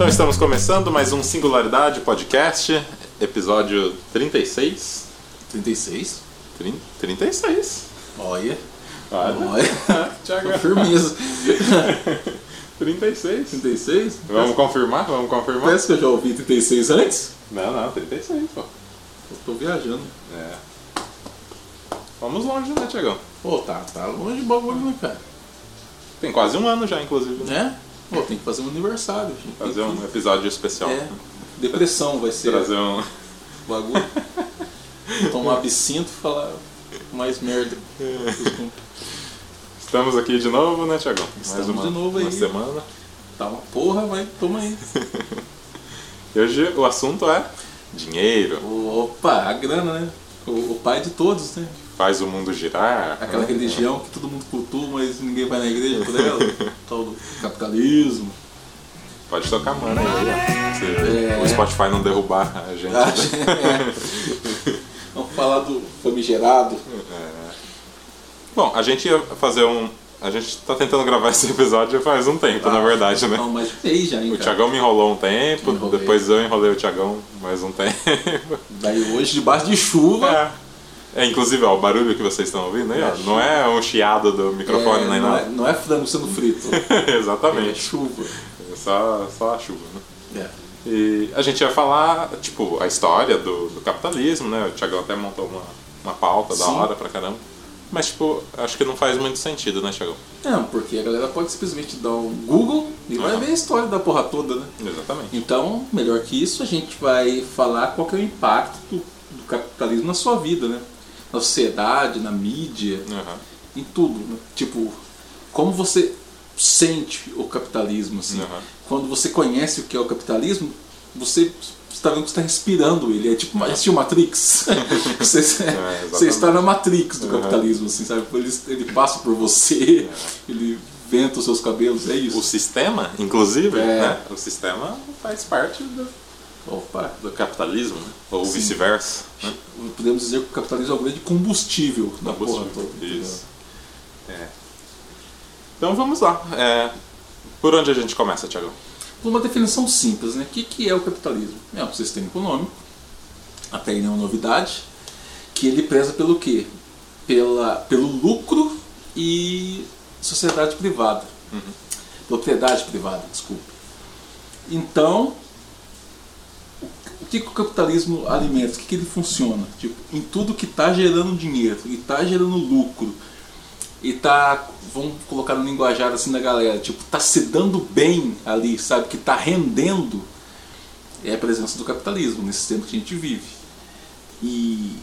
Então estamos começando mais um Singularidade Podcast, episódio 36. 36? Trin- 36. Olha. Olha. Olha. Tiago. Firmeza. 36. 36? Vamos confirmar? Vamos confirmar? Parece que eu já ouvi 36 antes. Não, não, 36, pô. Eu tô viajando. É. Vamos longe, né, Tiagão? Pô, tá, tá longe o bagulho, né, cara? Tem quase um ano já, inclusive. né? Né? Pô, tem que fazer um aniversário. gente. Fazer um episódio especial. É. Depressão vai ser Trazer um. bagulho. Tomar absinto e falar mais merda. Estamos aqui de novo, né, Tiagão? Mais Estamos uma, de novo uma aí. semana. Tá uma porra, vai, toma aí. E hoje o assunto é dinheiro. Opa, a grana, né? O, o pai de todos, né? Faz o mundo girar. Aquela religião que todo mundo cultua, mas ninguém vai na igreja por ela. Tal do capitalismo. Pode tocar mano aí, ó. Se É. o Spotify não derrubar a gente. Ah, é. Vamos falar do famigerado. É. Bom, a gente ia fazer um. A gente tá tentando gravar esse episódio faz um tempo, na verdade, né? Não, mas fez já, hein, O cara. Tiagão me enrolou um tempo, depois eu enrolei o Tiagão mais um tempo. Daí hoje, debaixo de chuva. É. É, inclusive, ó, o barulho que vocês estão ouvindo aí, ó, É, não é um chiado do microfone é, nem não, nada. é, não é frango sendo frito. É Exatamente. chuva. É só, só a chuva, né? É. E a gente ia falar, tipo, a história do, do capitalismo, né? O Thiagão até montou uma, uma pauta da Sim. hora pra caramba. Mas, tipo, acho que não faz muito sentido, né, Thiagão? Não, porque a galera pode simplesmente dar um Google e vai Aham. ver a história da porra toda, né? Exatamente. Então, melhor que isso, a gente vai falar qual que é o impacto do, do capitalismo na sua vida, né? Na sociedade, na mídia, Aham. em tudo, né? Tipo, como você sente o capitalismo, assim. Aham. Quando você conhece o que é o capitalismo, você está vendo que está respirando ele. É tipo, assistiu Matrix? você, você exatamente. está na Matrix do capitalismo, assim, sabe? Ele, ele passa por você, ele venta os seus cabelos, é O isso. sistema, inclusive, É. né? O sistema faz parte do, Opa. do capitalismo, né? Ou vice-versa. Né? Podemos dizer que o capitalismo é o grande combustível da porra toda. Isso. É. Então vamos lá. É, por onde a gente começa, Thiagão? Uma definição simples, né? O que, que é o capitalismo? É um sistema econômico, até aí nenhuma novidade, que ele preza pelo quê? Pela, pelo lucro e sociedade privada. Propriedade privada, desculpe. Então, o que, que o capitalismo alimenta? O que, que ele funciona? Tipo, em tudo que está gerando dinheiro e está gerando lucro e tá, vamos colocar no linguajar assim da galera, tipo, tá se dando bem ali, sabe, que tá rendendo, é a presença do capitalismo nesse tempo que a gente vive. E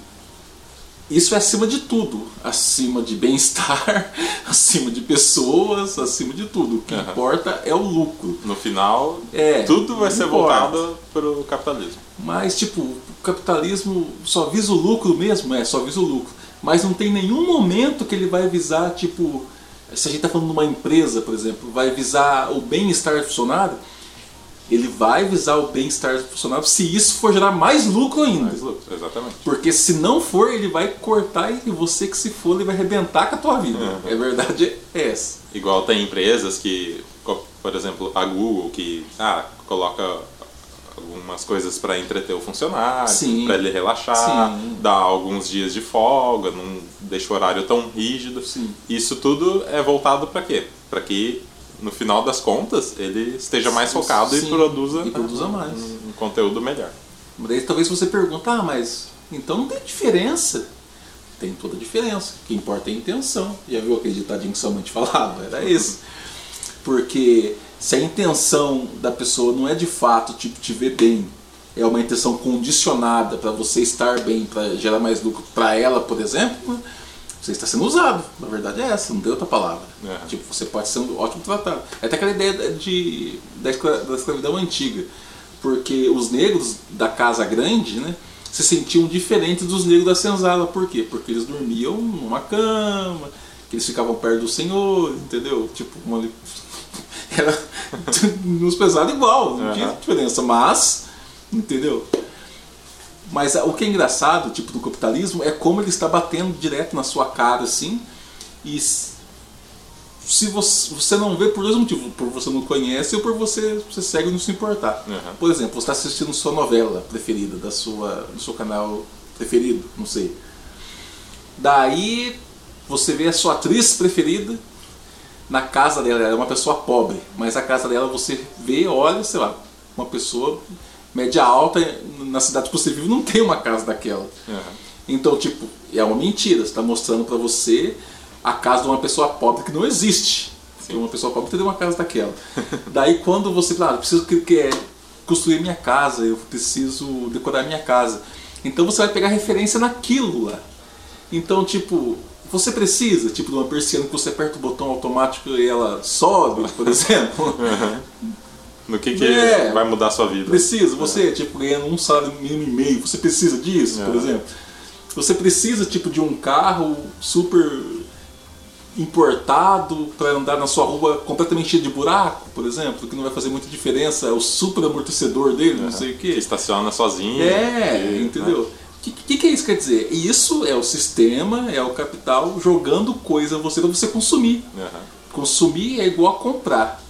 isso é acima de tudo, acima de bem-estar, acima de pessoas, acima de tudo. O que Aham. importa é o lucro. No final, É, tudo vai ser importa. voltado pro capitalismo. Mas, tipo, o capitalismo só visa o lucro mesmo? É, só visa o lucro. Mas não tem nenhum momento que ele vai visar, tipo, se a gente está falando de uma empresa, por exemplo, vai visar o bem-estar do funcionário, ele vai visar o bem-estar do funcionário se isso for gerar mais lucro ainda. Mais lucro, exatamente. Porque se não for, ele vai cortar e você que se for, ele vai arrebentar com a tua vida. Uhum. É verdade é essa. Igual tem empresas que, por exemplo, a Google, que ah, coloca algumas coisas para entreter o funcionário, para ele relaxar, Sim. dá alguns dias de folga, não deixa o horário tão rígido. Sim. Isso tudo é voltado para quê? Para que no final das contas ele esteja mais focado e Sim, produza, e produza mais. Um, um conteúdo melhor. Daí talvez você pergunte, ah, mas então não tem diferença. Tem toda a diferença. O que importa é a intenção. Já viu aquele ditadinho que sua mãe te falava? Era isso. Porque se a intenção da pessoa não é de fato tipo, te ver bem, é uma intenção condicionada para você estar bem, para gerar mais lucro para ela, por exemplo, você está sendo usado. Na verdade é essa, não tem outra palavra. É. Tipo, você pode ser um ótimo tratado. É até aquela ideia de, da, da escravidão antiga. Porque os negros da casa grande, né, se sentiam diferentes dos negros da senzala. Por quê? Porque eles dormiam numa cama, que eles ficavam perto do senhor, entendeu? Tipo, uma, era nos pesado igual, não tinha diferença, mas, entendeu? Mas o que é engraçado, tipo, do capitalismo, é como ele está batendo direto na sua cara, assim, e se você, você não vê por dois motivos, por você não conhece ou por você, você segue e não se importar. Uhum. Por exemplo, você está assistindo sua novela preferida, da sua, do seu canal preferido, não sei. Daí você vê a sua atriz preferida na casa dela, ela é uma pessoa pobre, mas a casa dela você vê, olha, sei lá, uma pessoa média alta na cidade que você vive não tem uma casa daquela. Uhum. Então, tipo, é uma mentira, você está mostrando para você a casa de uma pessoa pobre que não existe. Sim. Uma pessoa pobre teria uma casa daquela. Daí quando você fala, ah, preciso que, que é, construir minha casa, eu preciso decorar minha casa. Então você vai pegar referência naquilo lá. Então, tipo, você precisa, tipo, de uma persiana que você aperta o botão automático e ela sobe, por exemplo. No que, que é, vai mudar a sua vida? Precisa, você, é. tipo, ganhando um salário mínimo e meio, você precisa disso, é. por exemplo. Você precisa, tipo, de um carro super importado para andar na sua rua completamente cheio de buraco, por exemplo, que não vai fazer muita diferença, é o super amortecedor dele, não sei o quê. Que estaciona sozinho. É, e, entendeu? O né? que, que, que, é isso que quer dizer? Isso é o sistema, é o capital jogando coisa a você para você consumir. Uhum. Consumir é igual a comprar.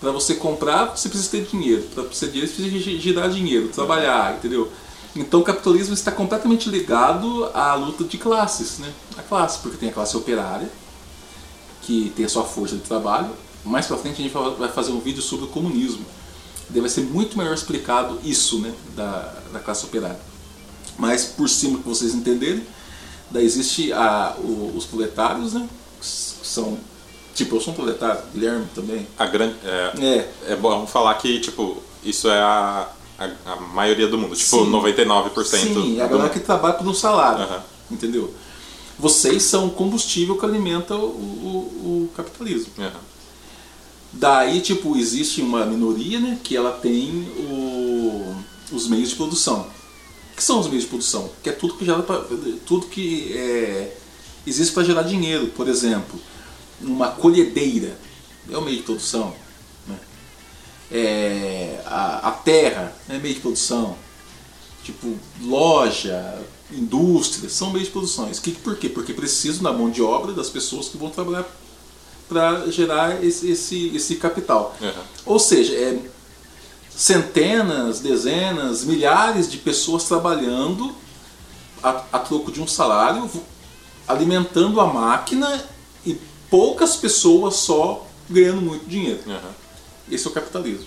Para você comprar, você precisa ter dinheiro. Para você ter dinheiro, você precisa girar dinheiro, trabalhar, entendeu? Então o capitalismo está completamente ligado à luta de classes, né? A classe, porque tem a classe operária, que tem a sua força de trabalho. Mais pra frente a gente vai fazer um vídeo sobre o comunismo. Deve ser muito melhor explicado isso, né, da, da classe operária. Mas por cima que vocês entenderem, daí existe a, o, os proletários, né, que são tipo eu sou um proletário, Guilherme também. A grande é, é. é bom falar que tipo isso é a, a, a maioria do mundo, tipo Sim. 99%. Sim, é a galera que trabalha por um salário, uhum. entendeu? vocês são o combustível que alimenta o, o, o capitalismo. Uhum. Daí, tipo, existe uma minoria né, que ela tem o, os meios de produção. O que são os meios de produção? Que é tudo que gera pra, tudo que é, existe para gerar dinheiro. Por exemplo, uma colhedeira é o meio de produção. Né? É, a, a terra é meio de produção. Tipo, loja, indústria, são meios de produções. Que, por quê? Porque precisam da mão de obra das pessoas que vão trabalhar para gerar esse, esse, esse capital. Uhum. Ou seja, é centenas, dezenas, milhares de pessoas trabalhando a, a troco de um salário, alimentando a máquina poucas pessoas só ganhando muito dinheiro. Uhum. Esse é o capitalismo.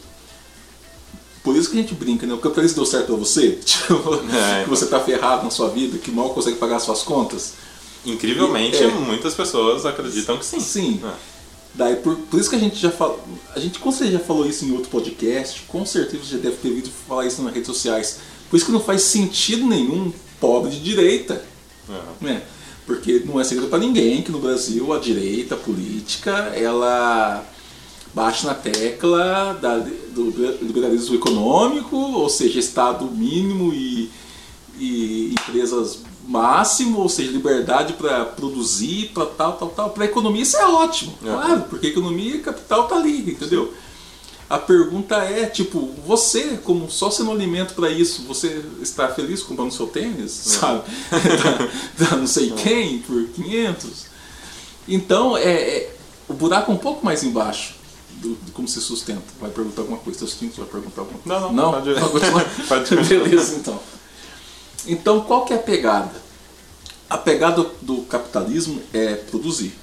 Por isso que a gente brinca, né? O capitalismo deu certo pra você? Tipo, é, que você tá ferrado na sua vida, que mal consegue pagar suas contas. Incrivelmente, e, é, muitas pessoas acreditam que sim. Sim. É. Daí, por, por isso que a gente já falou. A gente com certeza já falou isso em outro podcast, com certeza você já deve ter ouvido falar isso nas redes sociais. Por isso que não faz sentido nenhum pobre de direita. Uhum. Né? Porque não é segredo para ninguém que no Brasil a direita a política ela bate na tecla da, do liberalismo econômico, ou seja, Estado mínimo e, e empresas máximo, ou seja, liberdade para produzir, para tal, tal, tal. Para a economia isso é ótimo, é. claro, porque economia e capital tá ali, entendeu? Sim. A pergunta é, tipo, você, como só sendo alimento para isso, você está feliz comprando seu tênis, é. sabe? da, da, não sei é. quem, por 500? Então, é, é, o buraco é um pouco mais embaixo do, de como se sustenta. Vai perguntar alguma coisa, seus tintos vai perguntar alguma coisa. Não, não, não. Pode, pode Beleza, então. Então, qual que é a pegada? A pegada do capitalismo é produzir,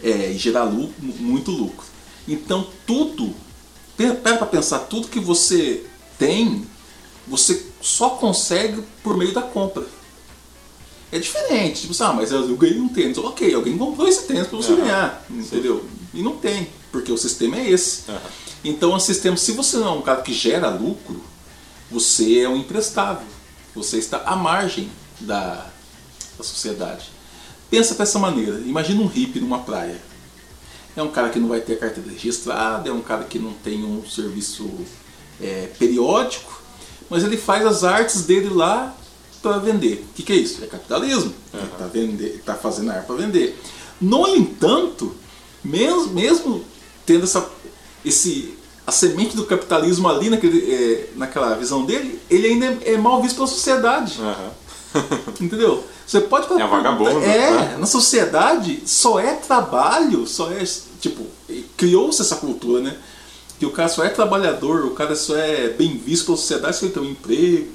é gerar lucro, muito lucro. Então, tudo, pera para pensar, tudo que você tem, você só consegue por meio da compra. É diferente, tipo, ah, mas eu ganhei um tênis. Ok, alguém comprou esse tênis para você ganhar, entendeu? E não tem porque o sistema é esse. Uhum. Então, o sistema, se você não é um cara que gera lucro, você é um imprestável. Você está à margem da, da sociedade. Pensa dessa maneira. Imagina um hippie numa praia. É um cara que não vai ter carteira registrada, é um cara que não tem um serviço é, periódico, mas ele faz as artes dele lá para vender. O que, que, é isso? É capitalismo. Uhum. Ele está tá fazendo arte para vender. No entanto, mesmo, mesmo tendo essa, esse, a semente do capitalismo ali naquele, é, naquela visão dele, ele ainda é, é mal visto pela sociedade. Uhum. Entendeu? Você pode É vagabundo, É, né? na sociedade só é trabalho, só é. Tipo, criou-se essa cultura, né? Que o cara só é trabalhador, o cara só é bem visto pela sociedade se ele tem um emprego.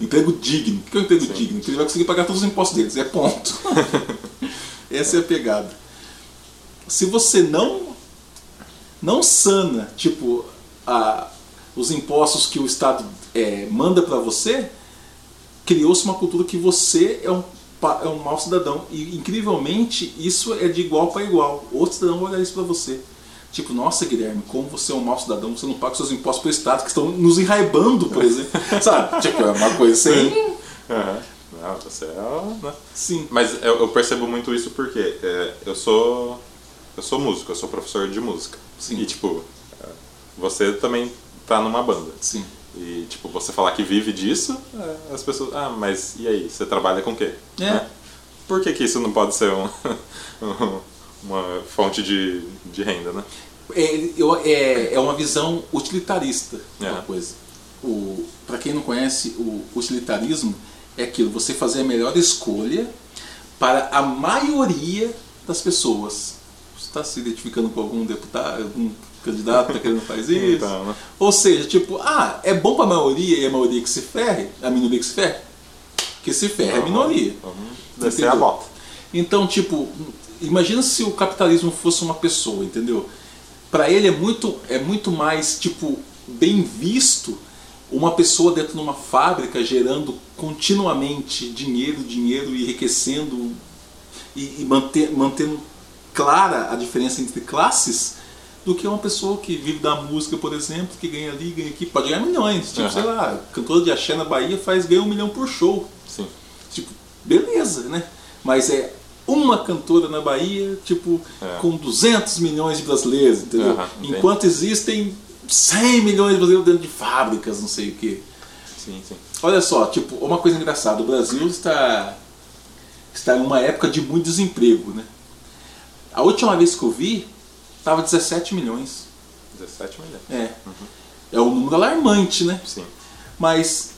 Emprego digno. O que é um emprego digno? Que ele vai conseguir pagar todos os impostos deles. É ponto. Essa é a pegada. Se você não não sana, tipo, a, os impostos que o Estado é, manda para você, criou-se uma cultura que você é um, é um mau cidadão. E, incrivelmente, isso é de igual para igual. Outro cidadão vai olhar isso para você. Tipo, nossa, Guilherme, como você é um mau cidadão, você não paga seus impostos para o Estado, que estão nos enraibando, por exemplo. Sabe? Tipo, é uma coisa assim. Aham. Não, você é. Né? Sim. Mas eu, eu percebo muito isso porque é, eu sou. Eu sou músico, eu sou professor de música. Sim. E tipo, você também tá numa banda. Sim. E tipo, você falar que vive disso, é, as pessoas. Ah, mas e aí? Você trabalha com o quê? É. Né? Por que, que isso não pode ser um, um- uma fonte de, de renda, né? É, eu- é, é uma visão utilitarista É. uma coisa. Para quem não conhece, o utilitarismo é aquilo, você fazer a melhor escolha para a maioria das pessoas. Você está se identificando com algum deputado, algum candidato está querendo fazer isso? Então, né? Ou seja, tipo, ah, é bom para a maioria e a maioria que se ferre, a minoria que se ferre? Que se ferre a minoria. Vamos descer a bota. Então, tipo, imagina se o capitalismo fosse uma pessoa, entendeu? Para ele é muito, é muito mais, tipo, bem visto uma pessoa dentro de uma fábrica gerando continuamente dinheiro, dinheiro e enriquecendo e, e manter, mantendo clara a diferença entre classes do que uma pessoa que vive da música, por exemplo, que ganha ali, ganha aqui, pode ganhar milhões. Tipo, Aham. sei lá, cantora de axé na Bahia faz ganha um milhão por show. Sim. Tipo, beleza, né? Mas é uma cantora na Bahia, tipo, É. com 200 milhões de brasileiros, entendeu? Entendi. Enquanto existem 100 milhões de brasileiros dentro de fábricas, não sei o quê. Sim, sim. Olha só, tipo, uma coisa engraçada, o Brasil está está em uma época de muito desemprego, né? A última vez que eu vi, estava 17 milhões. 17 milhões. É. É um número alarmante, né? Sim. Mas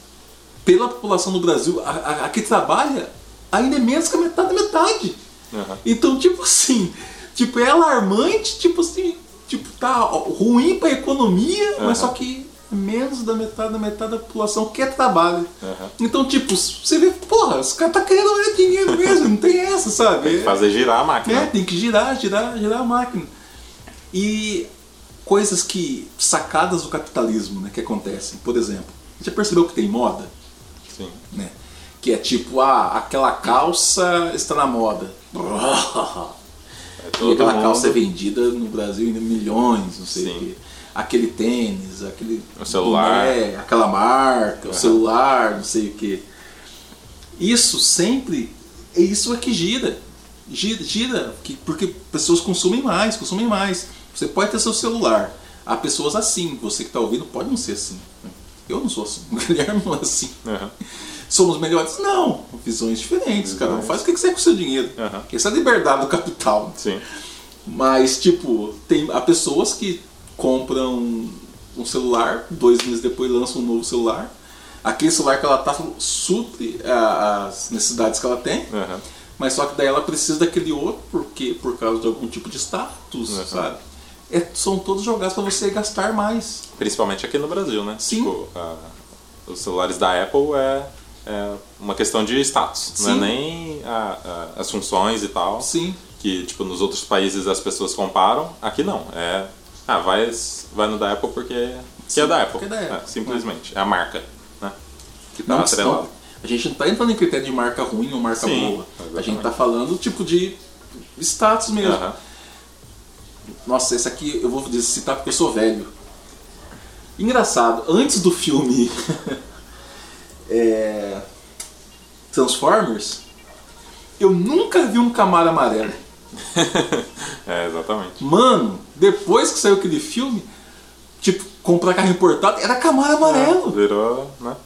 pela população do Brasil, a, a, a que trabalha ainda é menos que a metade da metade. Aham. Então, tipo assim, tipo, é alarmante, tipo assim, tipo, tá ruim pra economia, mas Aham. só que menos da metade da metade da população quer trabalho. Aham. Então, tipo, você vê, porra, os caras tá querendo ganhar dinheiro mesmo, não tem essa, sabe? Tem que fazer girar a máquina. É, tem que girar, girar, girar a máquina. E coisas que. sacadas do capitalismo, né, que acontecem. Por exemplo, já percebeu que tem moda? Sim. né? Que é tipo, ah, aquela calça está na moda. É E aquela mundo- calça é vendida no Brasil em milhões, não sei Sim. o quê. Aquele tênis, aquele. O celular. boné, aquela marca, o celular, não sei o quê. Isso sempre. Isso é que gira. Gira, gira que- porque pessoas consumem mais, consumem mais. Você pode ter seu celular. Há pessoas assim, você que está ouvindo pode não ser assim. Eu não sou assim, o Guilherme não é assim. Aham. Somos melhores? Não, visões diferentes. Visões. faz o que quiser com o seu dinheiro. Aham. Essa é a liberdade do capital. Sim. Mas, tipo, tem, há pessoas que compram um celular, dois meses depois lançam um novo celular. Aquele celular que ela tá supre as necessidades que ela tem, Aham. mas só que daí ela precisa daquele outro porque, por causa de algum tipo de status, Uhum. sabe? É, são todos jogados para você gastar mais. Principalmente aqui no Brasil, né? Sim. Tipo, a- os celulares da Apple é, é uma questão de status. Não é Sim. nem a- a- as funções e tal. Sim, Que, tipo, nos outros países as pessoas comparam. Aqui não. É. Ah, vai, vai no da Apple porque. Que é da Apple. porque é da Apple. É, simplesmente. É a marca, né? Que tá Não, atrelado. não, a gente não está entrando em critério de marca ruim ou marca Sim, boa. A exatamente. gente está falando tipo de status mesmo. Aham. Nossa, esse aqui eu vou citar porque eu sou velho. Engraçado, antes do filme é, Transformers, eu nunca vi um Camaro amarelo. é, exatamente. Mano, depois que saiu aquele filme, tipo, comprar carro importado, era Camaro amarelo. Virou, né?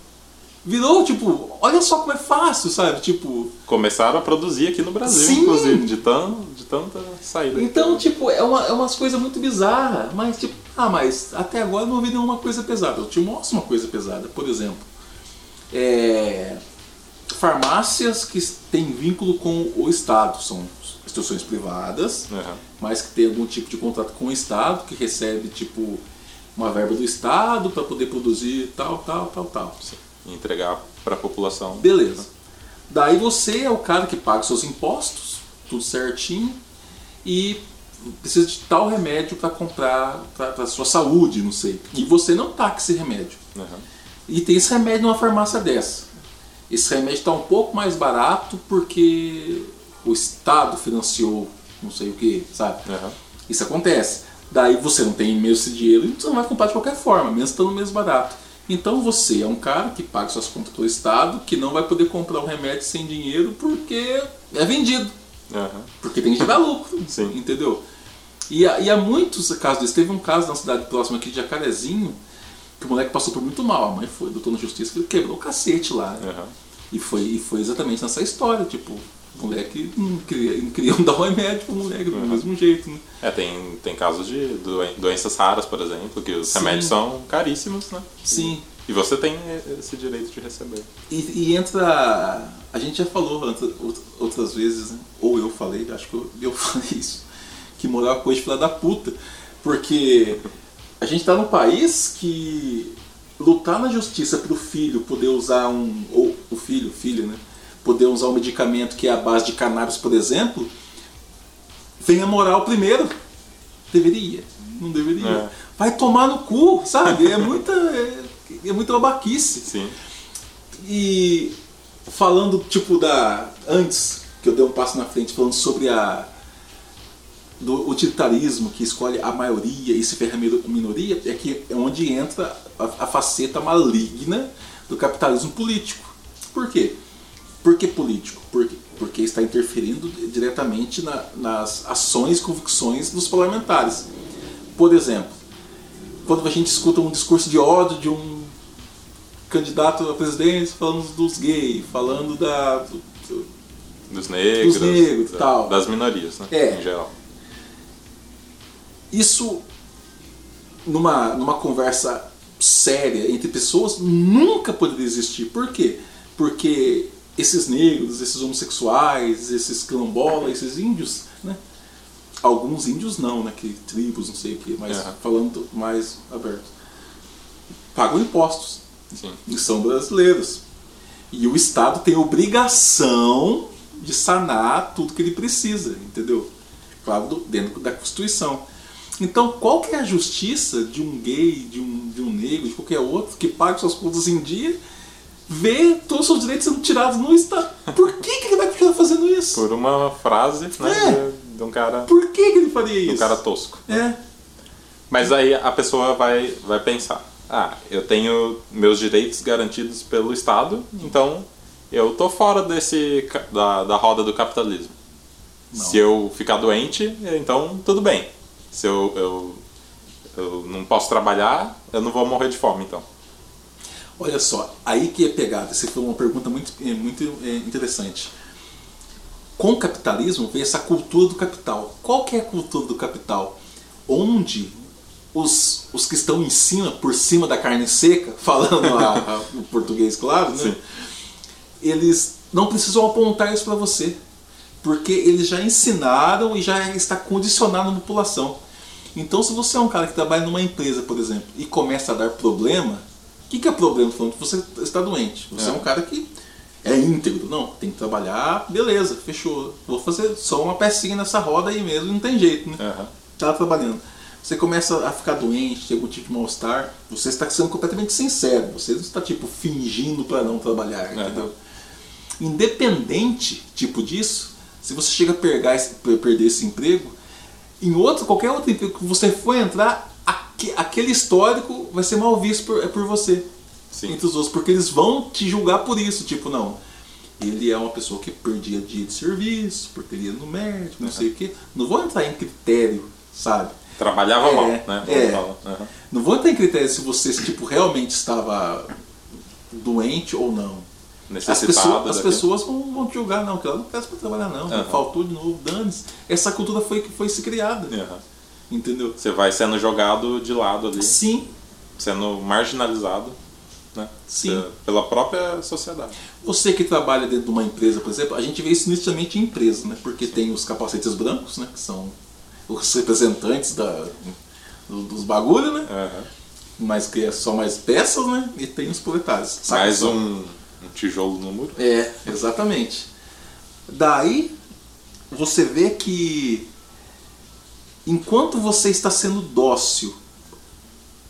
Virou, tipo, olha só como é fácil, sabe? Tipo, Começaram a produzir aqui no Brasil, Sim. inclusive, de, tão, de tanta saída. Então, tipo, é, uma, é umas coisas muito bizarras. Mas, tipo, ah, mas até agora não vi nenhuma coisa pesada. Eu te mostro uma coisa pesada. Por exemplo, é, farmácias que têm vínculo com o Estado, são instituições privadas, Aham. mas que tem algum tipo de contrato com o Estado, que recebe tipo uma verba do Estado para poder produzir tal, tal, tal, tal. E entregar para a população. Beleza. Daí você é o cara que paga seus impostos, tudo certinho, e precisa de tal remédio para comprar para sua saúde, não sei. E você não tá com esse remédio. Aham. E tem esse remédio numa farmácia dessa. Esse remédio está um pouco mais barato porque o Estado financiou não sei o que, sabe? Aham. Isso acontece. Daí você não tem mesmo esse dinheiro e você não vai comprar de qualquer forma, mesmo estando mesmo barato. Então você é um cara que paga suas contas do Estado, que não vai poder comprar o remédio sem dinheiro porque é vendido. Aham. Porque tem que gerar lucro. Sim. Entendeu? E há, e há muitos casos desses. Teve um caso na cidade próxima aqui de Jacarezinho, que o moleque passou por muito mal. A mãe foi, doutor na justiça, que ele quebrou o cacete lá. né? Aham. E foi, e foi exatamente nessa história. Tipo, o moleque não queria, não queriam dar o remédio pro moleque do mesmo jeito. Né? É, tem, tem casos de doen- doenças raras, por exemplo, que os Sim. remédios são caríssimos, né? Sim. E você tem esse direito de receber. E, e entra. A gente já falou outra- outra- outras vezes, né? ou eu falei, acho que eu, eu falei isso, que moral é coisa de filha da puta. Porque a gente tá num país que lutar na justiça pro filho poder usar um. Ou o filho, filho, né? Poder usar um medicamento que é a base de cannabis, por exemplo, vem a moral primeiro. Deveria. Não deveria. É. Vai tomar no cu, sabe? É muita. É, é muita babaquice. Sim. E falando tipo da antes que eu dei um passo na frente falando sobre a do utilitarismo que escolhe a maioria e se ferra a mino- minoria é que é onde entra a, a faceta maligna do capitalismo político. Por quê? Por que político? Porque, porque está interferindo diretamente na- nas ações e convicções dos parlamentares. Por exemplo, quando a gente escuta um discurso de ódio de um candidato à presidência falando dos gays, falando da. do- Dos negros, Dos negros, da- tal. das minorias, né? É. Em geral. Isso, numa, numa conversa séria entre pessoas, nunca poderia existir. Por quê? Porque esses negros, esses homossexuais, esses quilombolas, esses índios, né? Alguns índios não, né? Que tribos, não sei o quê, mas Aham. falando mais aberto. Pagam impostos. Sim. e são brasileiros. E o Estado tem obrigação de sanar tudo que ele precisa, entendeu? Claro, dentro da Constituição. Então, qual que é a justiça de um gay, de um, de um negro, de qualquer outro, que paga suas contas em dia, ver todos os seus direitos sendo tirados no Estado? Por que, que ele vai continuar fazendo isso? Por uma frase, né? É. De, um cara. Por que, que ele faria isso? um cara tosco. É, Mas aí a pessoa vai, vai pensar: ah, eu tenho meus direitos garantidos pelo Estado, então eu tô fora desse da, da roda do capitalismo. Não. Se eu ficar doente, então tudo bem. Se eu, eu, eu não posso trabalhar, eu não vou morrer de fome, então. Olha só, aí que é pegada. Essa foi uma pergunta muito, é, muito é, interessante. Com o capitalismo veio essa cultura do capital. Qual que é a cultura do capital? Onde os, os que estão em cima, por cima da carne seca, falando a- a- o português claro, né? Sim. eles não precisam apontar isso para você. Porque eles já ensinaram e já está condicionado na população. Então, se você é um cara que trabalha numa empresa, por exemplo, e começa a dar problema, o que, que é problema? Falando que você está doente. Você é. É. um cara que é íntegro. Não, tem que trabalhar, beleza, fechou. Vou fazer só uma pecinha nessa roda aí mesmo, não tem jeito, né? Aham. Tá trabalhando. Você começa a ficar doente, ter algum tipo de mal-estar, você está sendo completamente sincero. Você não está, tipo, fingindo para não trabalhar, Aham. entendeu? Independente, tipo disso, se você chega a pegar esse- per- perder esse emprego, em outro, qualquer outro emprego que você for entrar, aque- aquele histórico vai ser mal visto por, por você. Sim. Entre os outros, porque eles vão te julgar por isso, tipo, não. Ele é uma pessoa que perdia dia de serviço, porque ele ia no médico, não sei o quê. Não vou entrar em critério, sabe? Trabalhava É, mal, né? é. Aham. Não vou entrar em critério se você tipo, realmente estava doente ou não. As, Necessitado. pessoas, as pessoas vão, vão te julgar, não, que ela não quer para trabalhar, não. Aham. Faltou de novo, dane-se. Essa cultura foi que foi se criada. Aham. Entendeu? Você vai sendo jogado de lado ali, Sim, sendo marginalizado. né? Sim. Pela- própria sociedade. Você que trabalha dentro de uma empresa, por exemplo, a gente vê isso inicialmente em empresas, né? Porque tem os capacetes brancos, né? Que são os representantes da, do- dos bagulho, né? Aham. Mas que é só mais peças, né? E tem os proletários. Mais um, um tijolo no muro. É, exatamente. Daí você vê que enquanto você está sendo dócil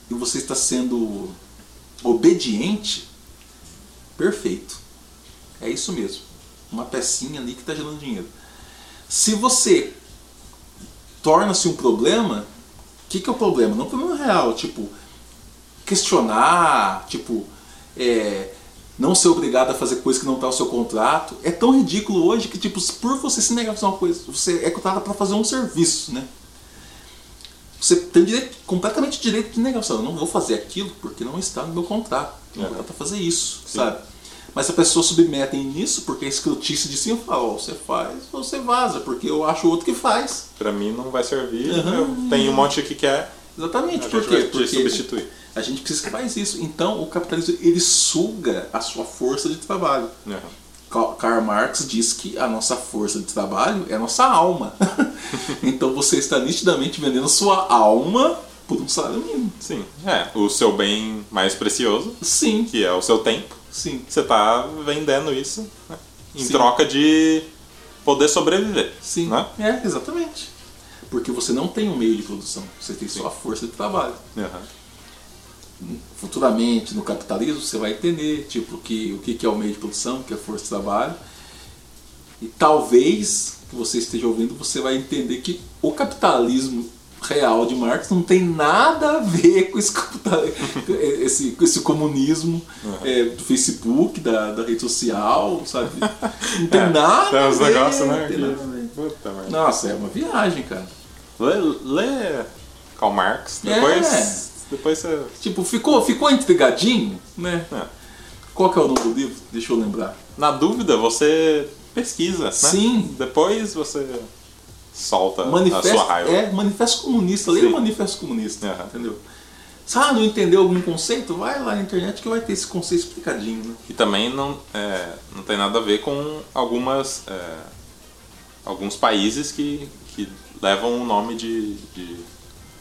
e você está sendo obediente, perfeito. É isso mesmo. Uma pecinha ali que está gerando dinheiro. Se você torna-se um problema, o que, que é o problema? Não é um problema real, tipo, questionar, tipo, é, não ser obrigado a fazer coisa que não está no seu contrato. É tão ridículo hoje que, tipo, por você se negar a fazer uma coisa, você é contratado para fazer um serviço, né? Você tem direito, completamente direito de negar. Eu não vou fazer aquilo porque não está no meu contrato. Não É. para fazer isso, Sim. sabe? Mas se a pessoa submetem nisso, porque a escrotice de cima fala, ó, você faz, você vaza, porque eu acho outro que faz. Pra mim não vai servir. Aham. Eu tenho um monte que quer. Exatamente, A por quê? Porque substituir. a gente precisa que faz isso. Então o capitalismo ele suga a sua força de trabalho. Aham. Ka- Karl Marx diz que a nossa força de trabalho é a nossa alma. então você está nitidamente vendendo sua alma por um salário mínimo. Sim. É, o seu bem mais precioso, Sim, que é o seu tempo, sim, você tá vendendo isso né? em Sim. troca de poder sobreviver. sim. Né? É, exatamente. Porque você não tem um meio de produção, você tem só a força de trabalho. Aham. Futuramente no capitalismo você vai entender tipo que o que é o meio de produção, o que é a força de trabalho. E talvez que você esteja ouvindo, você vai entender que o capitalismo real de Marx não tem nada a ver com esse, esse, esse comunismo é, do Facebook, da, da rede social, sabe? Não tem É, nada Tem a uns ver. negócios, né? Puta. Nossa, é uma viagem, cara. Lê, lê Karl Marx, É. depois, você. Tipo, ficou, ficou intrigadinho, né? É. Qual que é o nome do livro? Deixa eu lembrar. Na dúvida, você pesquisa, né? Sim. Depois você solta a Manifesto, sua raiva. é, manifesto comunista, leia o manifesto comunista, Aham. entendeu? Sabe, não entendeu algum conceito? Vai lá na internet que vai ter esse conceito explicadinho, né? E também não, é, não tem nada a ver com algumas é, alguns países que, que levam o nome de, de,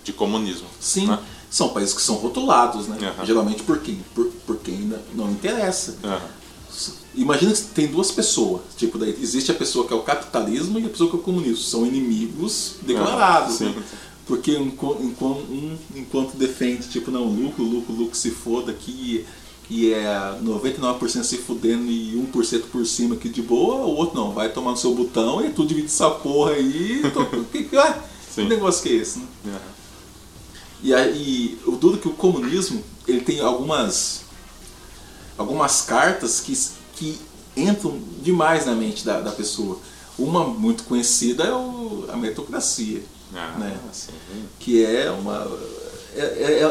de comunismo. Sim, né? São países que são rotulados, né? Aham. Geralmente por quem? Por, por quem não, interessa. Aham. Imagina que tem duas pessoas, tipo, daí existe a pessoa que é o capitalismo e a pessoa que é o comunismo. São inimigos declarados, Aham, né? Porque enquanto, um, enquanto defende, tipo, não, lucro, lucro, lucro se foda aqui e é 99% se fudendo e 1% por cima aqui de boa, o outro não, vai tomar no seu botão e tu divide essa porra aí. Tô, que, que, que Sim. negócio que é esse, né? Aham. E aí, o é que o comunismo, ele tem algumas algumas cartas que, que entram demais na mente da, da pessoa. Uma muito conhecida é o, a meritocracia, Ah, né? sim. que é uma é,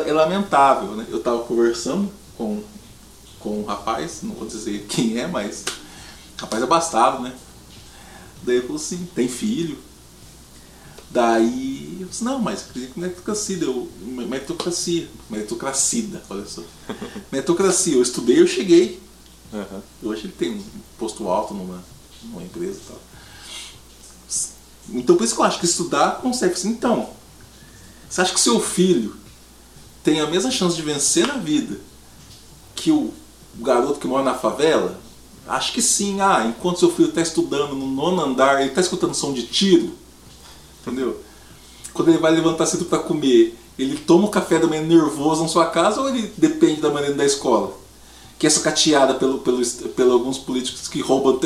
é- é lamentável, né? Eu estava conversando com com um rapaz, não vou dizer quem é, mas rapaz abastado, né? Daí ele falou assim, tem filho. Daí eu disse, não, mas meritocracia, eu, meritocracia, meritocracia, olha só. meritocracia, eu estudei, eu cheguei. Aham. Hoje ele tem um posto alto numa, numa empresa e tal. Então por isso que eu acho que estudar consegue. Então, você acha que seu filho tem a mesma chance de vencer na vida que o garoto que mora na favela? Acho que sim. Ah, enquanto seu filho está estudando no nono andar, ele está escutando som de tiro. Entendeu? Quando ele vai levantar cedo para comer, ele toma o café da manhã nervoso na sua casa ou ele depende da maneira da escola? Que é sucateada pelo, pelo, pelo alguns políticos que roubam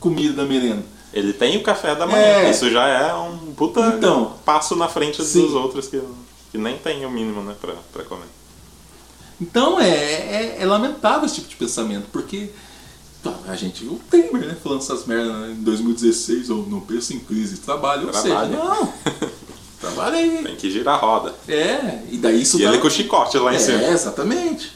comida da merenda. Ele tem o café da manhã. É. Isso já é um puta Então. passo na frente Sim. dos outros que, que nem tem o mínimo né, pra, pra comer. Então é, é, é lamentável esse tipo de pensamento, porque tá, a gente viu o Temer né, falando essas merdas né, em 2016, ou não pensa em crise de trabalho, ou Trabalhe. seja, não, trabalha aí. Tem que girar a roda. É, e daí isso E dá- ele com o chicote lá em cima. É, exatamente.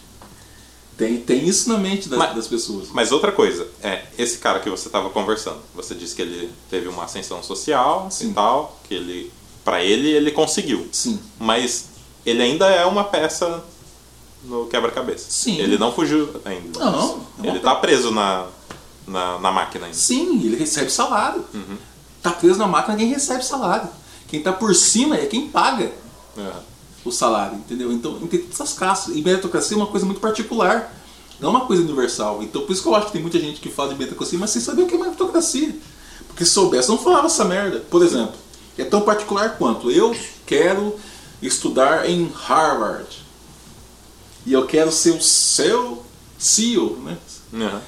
Tem, tem isso na mente das, Mas- das pessoas. Mas outra coisa, é, esse cara que você estava conversando, você disse que ele teve uma ascensão social Sim. e tal, que ele, para ele, ele conseguiu. Sim. Mas ele ainda é uma peça no quebra-cabeça. Sim. Ele não fugiu ainda. Não, é Ele tá preso na, na, na máquina ainda. Sim, ele recebe salário. Uhum. Tá preso na máquina, ninguém recebe salário. Quem tá por cima é quem paga É. o salário, entendeu? Então, tem essas caças. E meritocracia é uma coisa muito particular, não é uma coisa universal. Então, por isso que eu acho que tem muita gente que fala de meritocracia, mas sem saber o que é meritocracia. Porque se soubesse, não falava essa merda. Por exemplo, é tão particular quanto eu quero estudar em Harvard. E eu quero ser o seu CEO, né? Uhum.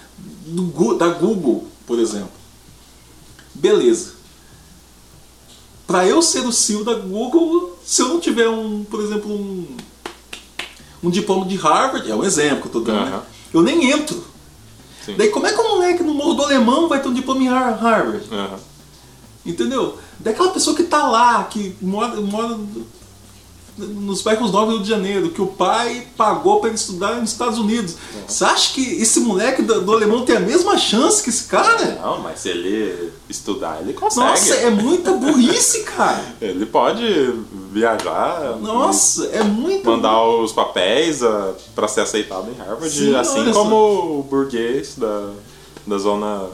do da Google, por exemplo. Beleza. Para eu ser o CEO da Google, se eu não tiver um, por exemplo, um, um diploma de Harvard, é um exemplo que eu tô dando, né? Aham. Eu nem entro. Sim. Daí como é que um moleque no Morro do Alemão vai ter um diploma em Har- Harvard? Uhum. Entendeu? Daquela pessoa que tá lá, que mora, mora nos bairros novos do Rio de Janeiro, que o pai pagou para ele estudar nos Estados Unidos. Você acha que esse moleque do, do alemão tem a mesma chance que esse cara? Não, mas se ele estudar, ele consegue. Nossa, é muita burrice, cara. Ele pode viajar, Nossa, é muito. mandar os papéis ah, pra ser aceitado em Harvard, Sim, assim como o burguês da, da zona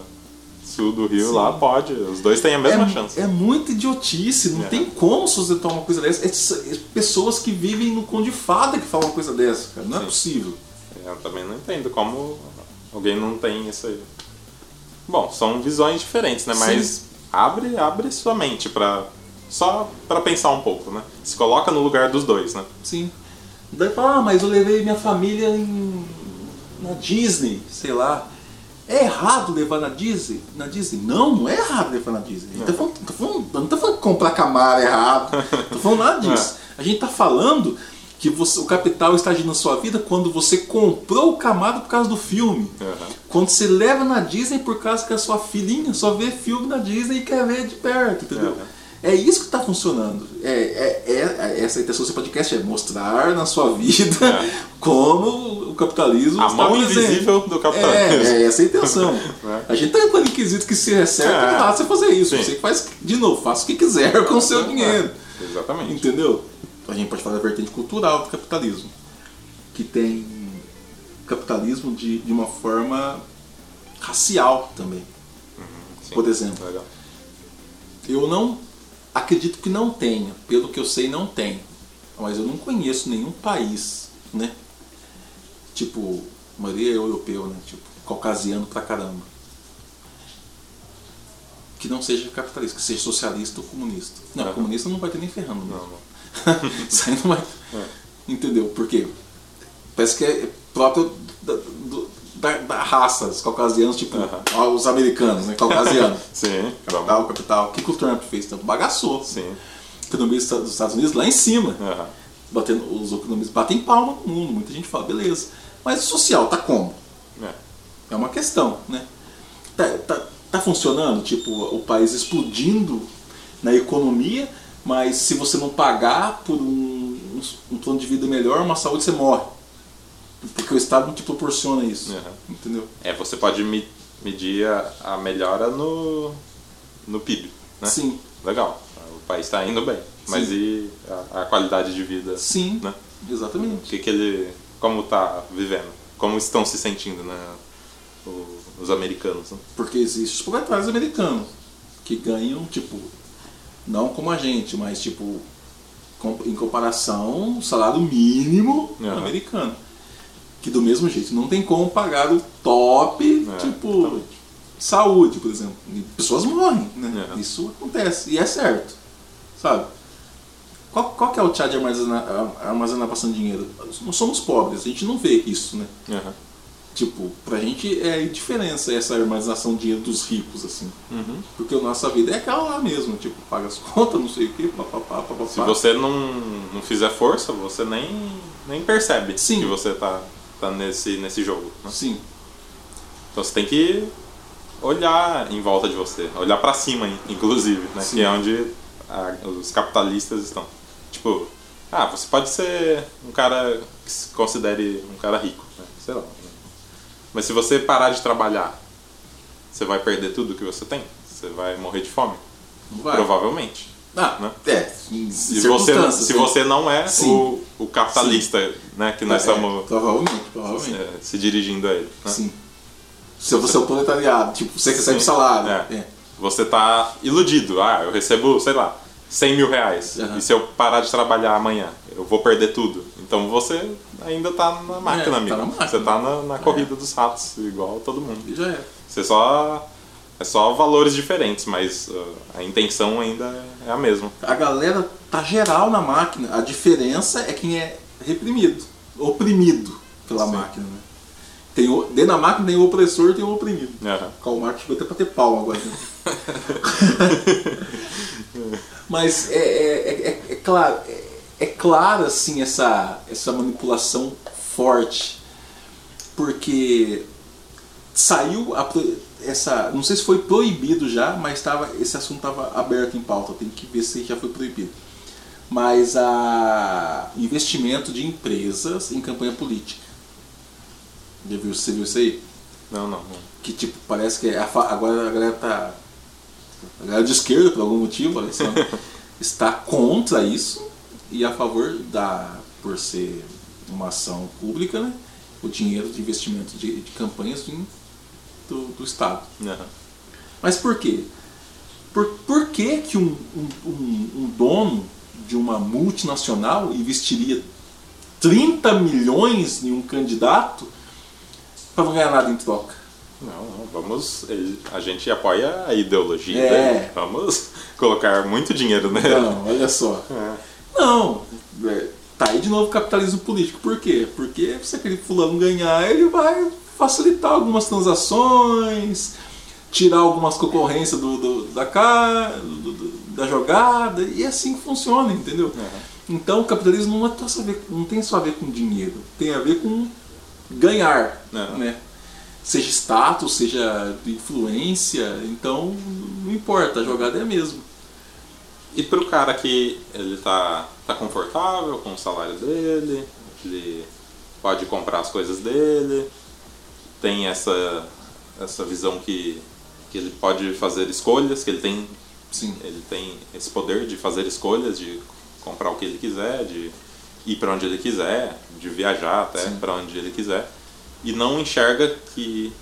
sul do Rio Sim. lá pode. Os dois têm a mesma chance. É, é muita idiotice, não É. tem como sustentar uma coisa dessa. É, é pessoas que vivem no conde de fada que falam uma coisa dessa, cara. Não é Sim. possível. Eu também não entendo como alguém não tem isso aí. Bom, são visões diferentes, né? Sim. Mas abre, abre sua mente pra. Só pra pensar um pouco, né? Se coloca no lugar dos dois, né? Sim. Daí fala, ah, mas eu levei minha família em, na Disney, sei lá. É errado levar na Disney? Na Disney? Não, não é errado levar na Disney. A gente tá falando, tá falando, não que comprar Camaro é errado. tô falando nada disso. A gente tá falando que você- o capital está agindo na sua vida quando você comprou o Camaro por causa do filme. Uhum. Quando você leva na Disney por causa que a sua filhinha só vê filme na Disney e quer ver de perto, entendeu? Uhum. É isso que está funcionando. É, é- é- essa a intenção desse podcast é mostrar na sua vida É. como o capitalismo A está mão presente. invisível do capitalismo. É, é essa a intenção. É. A gente tá entrando em quesito que se recebe, É. é errado você fazer isso. Sim. Você faz, de novo, faça o que quiser com o seu dinheiro. É, Exatamente. Entendeu? A gente pode falar da vertente cultural do capitalismo. Que tem capitalismo de, de uma forma racial também. Sim. Por exemplo. Legal. Eu não acredito que não tenha, pelo que eu sei não tem. Mas eu não conheço nenhum país, né? Tipo, a maioria é europeu, né? Tipo, caucasiano pra caramba. Que não seja capitalista, que seja socialista ou comunista. Não, Aham. comunista não vai ter nem ferrando. Não, mesmo. não. Isso aí não vai. É. Entendeu? Por quê? Parece que é próprio do- da, da raça, os caucasianos, tipo, Aham. ó, os americanos, né? Caucasianos. Sim, Capital, capital. O que, que o Trump fez? Tanto bagaçou. Sim. A economia dos dos Estados Unidos lá em cima. Aham. Batendo, os economistas batem palma no mundo. Muita gente fala, beleza. Mas o social tá como? É. É uma questão, né? Tá, tá, tá funcionando, tipo, o país explodindo na economia, mas se você não pagar por um, um, um plano de vida melhor, uma saúde, você morre. Porque o Estado não te proporciona isso. Aham. Entendeu? É, você pode me- medir a, a melhora no, no PIB, né? Sim. Legal. O país está indo bem. Mas Sim. e a, a qualidade de vida? Sim, Né? O exatamente. que, que ele. Como tá vivendo? Como estão se sentindo, né? o- os americanos, né? Porque existem os proletários americanos que ganham, tipo, não como a gente, mas tipo, com- em comparação, o salário mínimo Aham. americano. Que do mesmo jeito não tem como pagar o top, É, tipo, saúde, por exemplo. E pessoas morrem, né? É. Isso acontece. E é certo. Sabe? Qual, qual que é o chá de armazenar, armazenar bastante dinheiro? Nós somos pobres, a gente não vê isso, né? Aham. Tipo, pra gente é indiferença essa armazenação de dinheiro dos ricos, assim. Uhum. Porque a nossa vida é aquela lá mesmo, tipo, paga as contas, não sei o que, papapá, papapá. Se você não, não fizer força, você nem, nem percebe Sim. que você tá, tá nesse, nesse jogo. né? Sim, Então você tem que olhar em volta de você, olhar pra cima, in- inclusive, né? Sim. Que é onde a- os capitalistas estão. Tipo, ah, você pode ser um cara que se considere um cara rico, né? sei lá. Mas se você parar de trabalhar, você vai perder tudo que você tem? Você vai morrer de fome? vai. Provavelmente. Ah, né? é, Se você, se você não é Sim. o, o capitalista né? Que nós É, estamos provavelmente, provavelmente. é, se dirigindo a ele. né? Sim. Se você é o proletariado, tipo, você recebe Sim. salário. É. É. Você tá iludido. Ah, eu recebo, sei lá, 100 mil reais. Aham. E se eu parar de trabalhar amanhã, eu vou perder tudo. Então você ainda tá na máquina, tá amigo. na máquina. Você tá na, na corrida dos ratos, igual todo mundo. E já é. Você só. É só valores diferentes, mas uh, a intenção ainda é a mesma. A galera tá geral na máquina. A diferença é quem é reprimido, oprimido pela Sim. máquina. Né? Tem o, dentro da máquina tem o opressor e tem o oprimido. Aham. Karl Marx chegou até pra ter palma agora. né? Mas é, é, é, é claro, é, é claro assim essa, essa manipulação forte. Porque saiu a essa. Não sei se foi proibido já, mas tava, esse assunto estava aberto em pauta. Tem que ver se já foi proibido. Mas a investimento de empresas em campanha política. Já viu, você viu isso aí? Não, não. não. que tipo, parece que é a fa- agora a galera tá. A galera de esquerda, por algum motivo, olha só, está contra isso e a favor da. por ser uma ação pública, né? O dinheiro de investimento de, de campanhas vir do, do Estado. Aham. Mas por quê? Por, por que, que um, um, um, um dono de uma multinacional investiria 30 milhões em um candidato para não ganhar nada em troca? Não, não, vamos. A gente apoia a ideologia. É. né? Vamos colocar muito dinheiro nele. Não, olha só. É. Não, é, tá aí de novo o capitalismo político. Por quê? Porque se aquele fulano ganhar, ele vai facilitar algumas transações, tirar algumas concorrências do, do- da, do- do- da jogada, e é assim que funciona, entendeu? Então o capitalismo não, é ver- não tem só a ver com dinheiro, tem a ver com ganhar, É. né? Seja status, seja influência, então não importa, a jogada é a mesma. E pro cara que ele tá, tá confortável com o salário dele, ele pode comprar as coisas dele, tem essa, essa visão que, que ele pode fazer escolhas, que ele tem, Sim. ele tem esse poder de fazer escolhas, de comprar o que ele quiser, de ir para onde ele quiser, de viajar até para onde ele quiser, e não enxerga que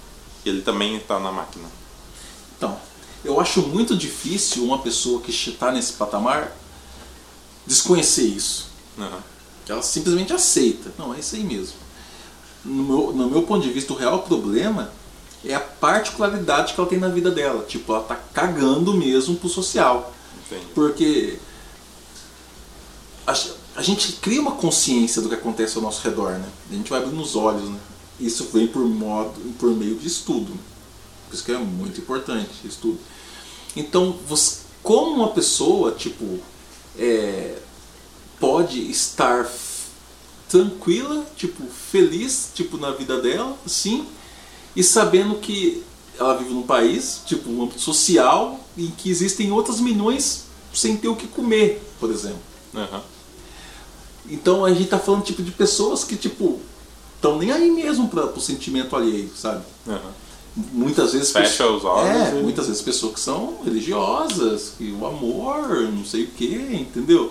ele também está na máquina. Então, eu acho muito difícil uma pessoa que está nesse patamar desconhecer isso. Aham. Ela simplesmente aceita. Não, é isso aí mesmo. No meu, no meu ponto de vista, o real problema é a particularidade que ela tem na vida dela. Tipo, ela tá cagando mesmo pro social. Entendi. Porque a, a gente cria uma consciência do que acontece ao nosso redor, né? A gente vai abrindo os olhos, né? Isso vem por modo, por meio de estudo. Por isso que é muito importante estudo. Então, você, como uma pessoa, tipo, é, pode estar tranquila, tipo, feliz, tipo, na vida dela, assim, e sabendo que ela vive num país, tipo, um âmbito social, em que existem outras milhões sem ter o que comer, por exemplo. Aham. Então a gente tá falando tipo de pessoas que tipo estão nem aí mesmo para o sentimento alheio, sabe? Aham. Muitas vezes Fecha pessoas- os olhos É, e- muitas vezes pessoas que são religiosas, que o amor, não sei o que, entendeu?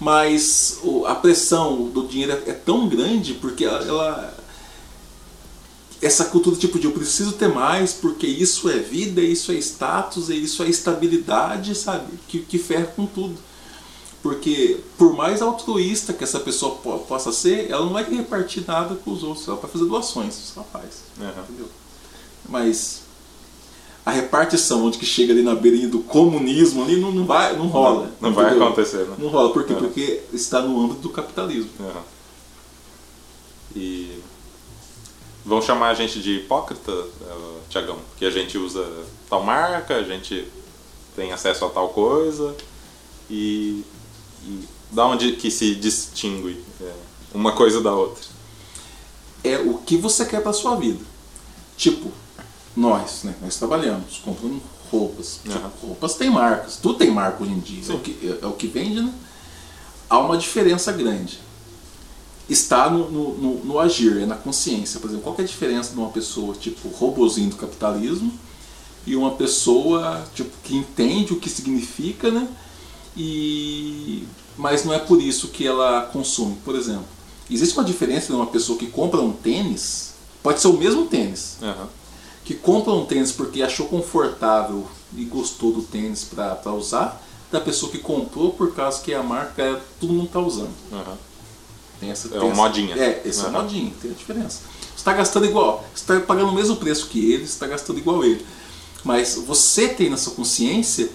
Mas o- a pressão do dinheiro é, é tão grande porque ela, ela- essa cultura tipo de eu preciso ter mais porque isso é vida, isso é status, isso é estabilidade, sabe? Que, que ferra com tudo. Porque por mais altruísta que essa pessoa po- possa ser, ela não vai repartir nada com os outros, ela vai fazer doações, isso ela faz. Aham. Entendeu? Mas a repartição onde que chega ali na beirinha do comunismo ali não, não vai, não rola. Não vai entendeu? acontecer, né? Não rola, por quê? Porque está no âmbito do capitalismo. E vão chamar a gente de hipócrita, uh, Tiagão, porque a gente usa tal marca, a gente tem acesso a tal coisa e, e da onde que se distingue é, uma coisa da outra? É o que você quer para sua vida. Tipo, nós, né? Nós trabalhamos, comprando roupas. Tipo, Aham. roupas tem marcas, tudo tem marca hoje em dia. É o, que, é, é o que vende, né? Há uma diferença grande. Está no, no, no- agir, é na consciência. Por exemplo, qual é a diferença de uma pessoa, tipo, robozinho do capitalismo e uma pessoa tipo, que entende o que significa, né? E... Mas não é por isso que ela consome. Por exemplo, Existe uma diferença entre uma pessoa que compra um tênis, pode ser o mesmo tênis, Aham. que compra um tênis porque achou confortável e gostou do tênis para usar, da pessoa que comprou por causa que a marca todo mundo tá usando. Aham. Tem essa, É tem uma essa- modinha. É, esse é Aham. uma modinha, tem a diferença. Você está gastando igual, você está pagando o mesmo preço que ele, você está gastando igual ele. Mas você tem na sua consciência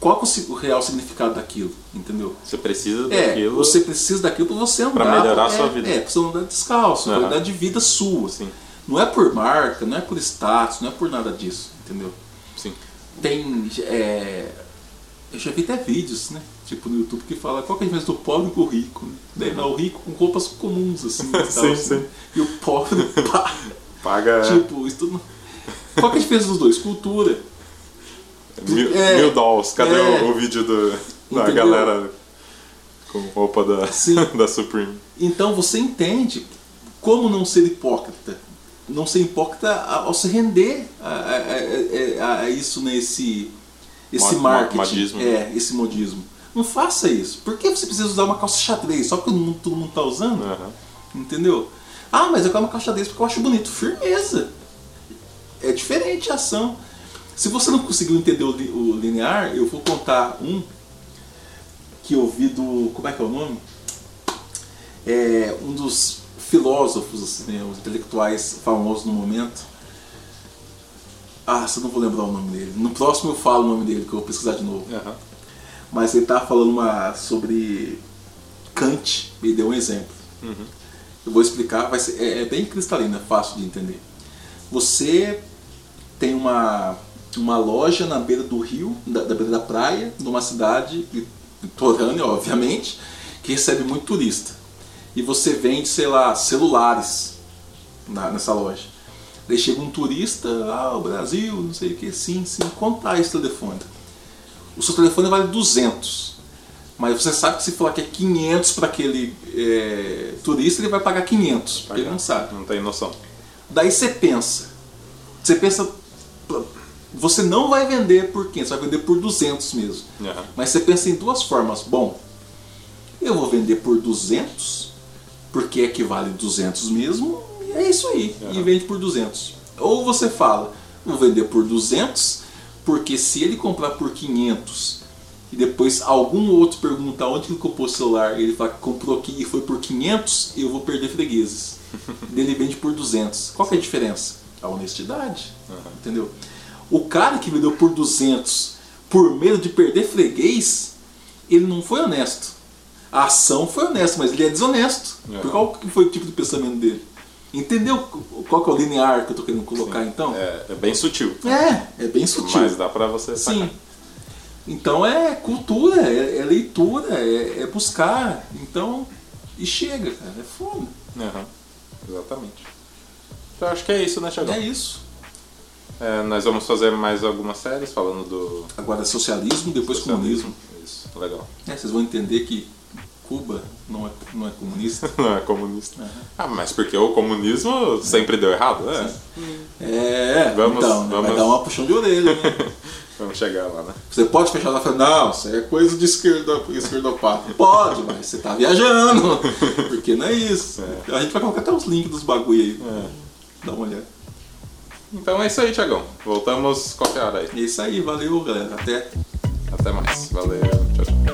qual é o o real significado daquilo, entendeu? Você precisa É, daquilo. você precisa daquilo para você andar. Pra melhorar a é, sua vida. É, pra você andar descalço, Aham. qualidade de vida sua. Sim, Não é por marca, não é por status, não é por nada disso, entendeu? sim. Tem. é, eu já vi até vídeos, né? Tipo no YouTube que fala qual que é a diferença do pobre com o rico. Né? Daí, o rico com roupas comuns, assim. e tal, Sim, assim. sim. E o pobre, pá, Paga tipo, isso tudo. Qual que é a diferença dos dois? Cultura. mil, é, mil dólares. Cadê é. o, o vídeo do, da Entendeu? galera com roupa da, da Supreme? Então você entende como não ser hipócrita. Não ser hipócrita ao se render a, a- a- a- isso nesse esse Mo- marketing. modismo. É, esse modismo. Não faça isso. Por que você precisa usar uma calça xadrez? Só porque todo mundo, todo mundo tá usando? Aham. Entendeu? Ah, mas eu quero uma calça xadrez porque eu acho bonito. Firmeza. É diferente a ação. Se você não conseguiu entender o, o linear, eu vou contar um que eu vi do. Como é que é o nome? É um dos filósofos, assim, né, os intelectuais famosos no momento. Ah, se eu não vou lembrar o nome dele. No próximo eu falo o nome dele, que eu vou pesquisar de novo. Aham. Mas ele estava falando uma, sobre Kant e deu um exemplo. Eu vou explicar, vai ser, é, é bem cristalino, é fácil de entender. Você tem uma, uma loja na beira do rio, da, da beira da praia, numa cidade litorânea, obviamente, que recebe muito turista. E você vende, sei lá, celulares na- nessa loja. Daí chega um turista, ah, o Brasil, não sei o que, sim, sim, quanto tá esse telefone? O seu telefone vale 200. Mas você sabe que se falar que é 500 para aquele é, turista, ele vai pagar 500, porque ele não sabe. Não tem noção. Daí você pensa, você pensa, você não vai vender por 500, você vai vender por 200 mesmo. Aham. Mas você pensa em duas formas. Bom, eu vou vender por 200, porque equivale 200 mesmo, e é isso aí. E Aham. vende por 200. Ou você fala, vou vender por 200, porque se ele comprar por 500 e depois algum outro perguntar onde que ele comprou o celular, ele fala que comprou aqui e foi por 500, eu vou perder fregueses. ele vende por 200. Qual que é a diferença? A honestidade. Entendeu? O cara que vendeu por 200 por medo de perder freguês, ele não foi honesto. A ação foi honesta, mas ele é desonesto. Por qual que foi o tipo de pensamento dele? Entendeu qual que é o linear que eu tô querendo colocar então? É, é bem sutil. É, é bem sutil. Mas dá pra você Sim. sacar. Então é cultura, é, é leitura, é, é buscar. Então, e chega, cara, é foda. Aham. Exatamente. Então acho que é isso, né, Thiagão? É isso. É, nós vamos fazer mais algumas séries falando do Agora socialismo, depois socialismo. comunismo. Isso, legal. É, vocês vão entender que Cuba não é, não é comunista. Não é comunista. Ah, mas porque o comunismo sempre deu errado, né? É, Vamos- então, né, vai vamos- dar uma puxão de orelha, né? Vamos chegar lá, né? Você pode fechar lá e falar, não, isso é coisa de esquerda, esquerdopata. Pode, mas você tá viajando. Porque não é isso. A gente vai colocar até os links dos bagulho aí. É. Dá uma olhada. Então é isso aí, Thiagão. Voltamos qualquer hora aí. É isso aí, valeu, galera. Até. Até mais. Valeu. Tchau, tchau.